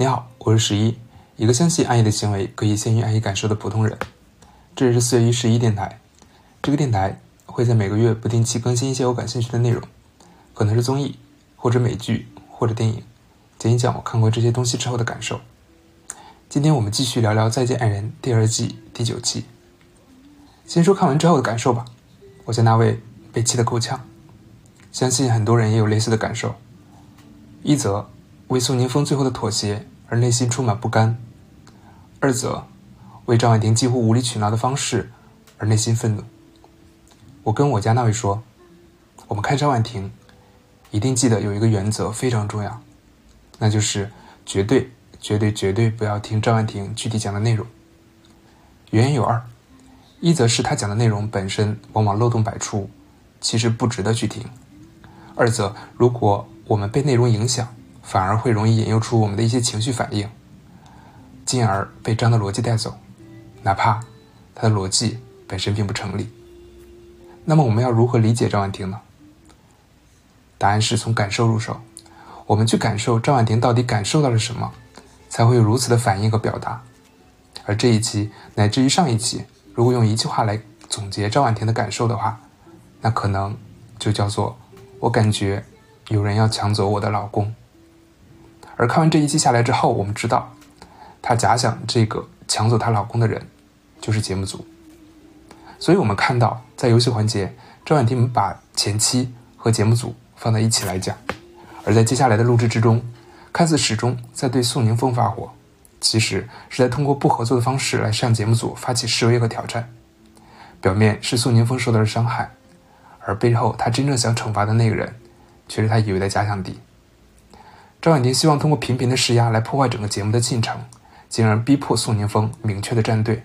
你好，我是十一，一个相信爱意的行为可以先于爱意感受的普通人。这里是四月一十一电台，这个电台会在每个月不定期更新一些我感兴趣的内容，可能是综艺，或者美剧，或者电影，讲一讲我看过这些东西之后的感受。今天我们继续聊聊《再见爱人》第二季第九期。先说看完之后的感受吧。我家那位被气得够呛，相信很多人也有类似的感受。一则为宋宁峰最后的妥协而内心充满不甘，二则为张婉婷几乎无理取闹的方式而内心愤怒。我跟我家那位说，我们看张婉婷，一定记得有一个原则非常重要，那就是绝对、绝对、绝对不要听张婉婷具体讲的内容。原因有二。一则是他讲的内容本身往往漏洞百出，其实不值得去听；二则如果我们被内容影响，反而会容易引诱出我们的一些情绪反应，进而被张的逻辑带走，哪怕他的逻辑本身并不成立。那么我们要如何理解张婉婷呢？答案是从感受入手，我们去感受张婉婷到底感受到了什么，才会有如此的反应和表达。而这一期乃至于上一期。如果用一句话来总结赵婉婷的感受的话，那可能就叫做“我感觉有人要抢走我的老公”。而看完这一期下来之后，我们知道，她假想这个抢走她老公的人就是节目组。所以我们看到，在游戏环节，赵婉婷把前妻和节目组放在一起来讲；而在接下来的录制之中，看似始终在对宋宁峰发火。其实是在通过不合作的方式来向节目组发起示威和挑战。表面是宋宁峰受到了伤害，而背后他真正想惩罚的那个人，却是他以为的假想敌。张婉婷希望通过频频的施压来破坏整个节目的进程，进而逼迫宋宁峰明确的站队，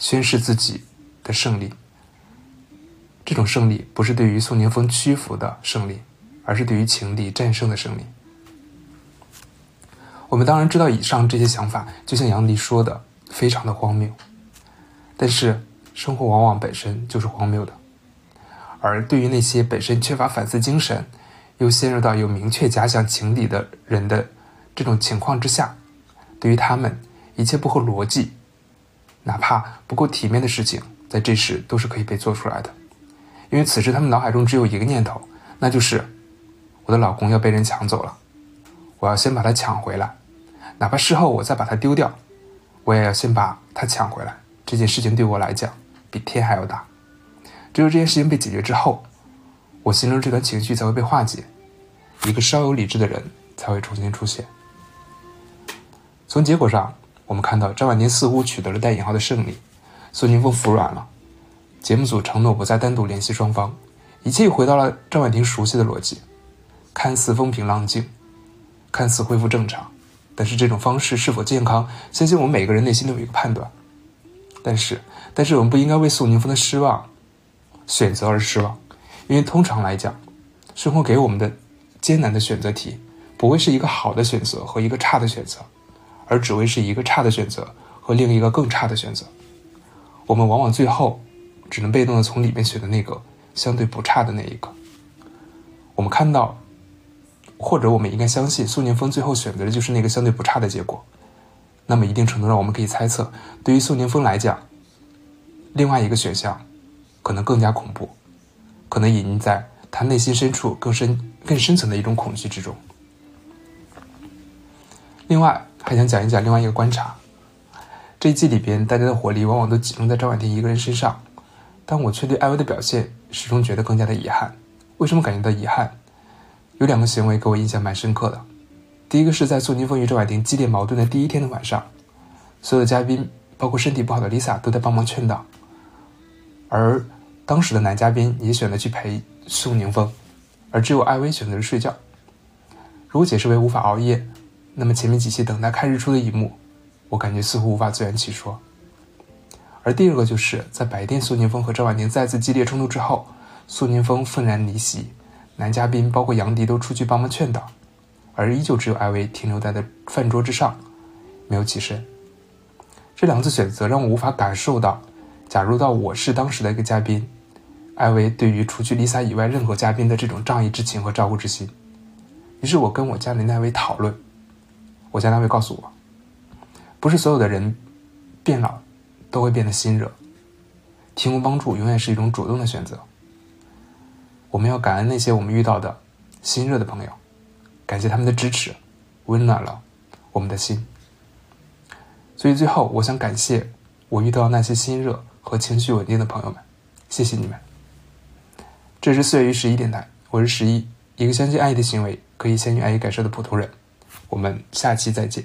宣示自己的胜利。这种胜利不是对于宋宁峰屈服的胜利，而是对于情敌战胜的胜利。我们当然知道，以上这些想法就像杨迪说的，非常的荒谬。但是，生活往往本身就是荒谬的。而对于那些本身缺乏反思精神，又陷入到有明确假想情理的人的这种情况之下，对于他们，一切不合逻辑，哪怕不够体面的事情，在这时都是可以被做出来的。因为此时他们脑海中只有一个念头，那就是我的老公要被人抢走了，我要先把他抢回来。哪怕事后我再把它丢掉，我也要先把它抢回来。这件事情对我来讲比天还要大。只有这件事情被解决之后，我心中这段情绪才会被化解，一个稍有理智的人才会重新出现。从结果上，我们看到张婉婷似乎取得了带引号的胜利，宋宁峰服软了，节目组承诺不再单独联系双方，一切又回到了张婉婷熟悉的逻辑，看似风平浪静，看似恢复正常。但是这种方式是否健康？相信我们每个人内心都有一个判断。但是，但是我们不应该为宋宁峰的失望选择而失望，因为通常来讲，生活给我们的艰难的选择题，不会是一个好的选择和一个差的选择，而只会是一个差的选择和另一个更差的选择。我们往往最后只能被动的从里面选择那个相对不差的那一个。我们看到。或者我们应该相信，宋宁峰最后选择的就是那个相对不差的结果。那么，一定程度上，我们可以猜测，对于宋宁峰来讲，另外一个选项可能更加恐怖，可能隐匿在他内心深处更深、更深层的一种恐惧之中。另外，还想讲一讲另外一个观察：这一季里边，大家的火力往往都集中在张婉婷一个人身上，但我却对艾薇的表现始终觉得更加的遗憾。为什么感觉到遗憾？有两个行为给我印象蛮深刻的。第一个是在宋宁峰与周婉婷激烈矛盾的第一天的晚上，所有的嘉宾，包括身体不好的 Lisa，都在帮忙劝导，而当时的男嘉宾也选择去陪宋宁峰，而只有艾薇选择了睡觉。如果解释为无法熬夜，那么前面几期等待看日出的一幕，我感觉似乎无法自圆其说。而第二个就是在白天，宋宁峰和张婉婷再次激烈冲突之后，宋宁峰愤然离席。男嘉宾包括杨迪都出去帮忙劝导，而依旧只有艾薇停留在的饭桌之上，没有起身。这两次选择让我无法感受到，假如到我是当时的一个嘉宾，艾薇对于除去 Lisa 以外任何嘉宾的这种仗义之情和照顾之心。于是我跟我家里那位讨论，我家那位告诉我，不是所有的人变老都会变得心热，提供帮助永远是一种主动的选择。我们要感恩那些我们遇到的心热的朋友，感谢他们的支持，温暖了我们的心。所以最后，我想感谢我遇到那些心热和情绪稳定的朋友们，谢谢你们。这是四月一十一电台，我是十一，一个相信爱意的行为可以先于爱意感受的普通人。我们下期再见。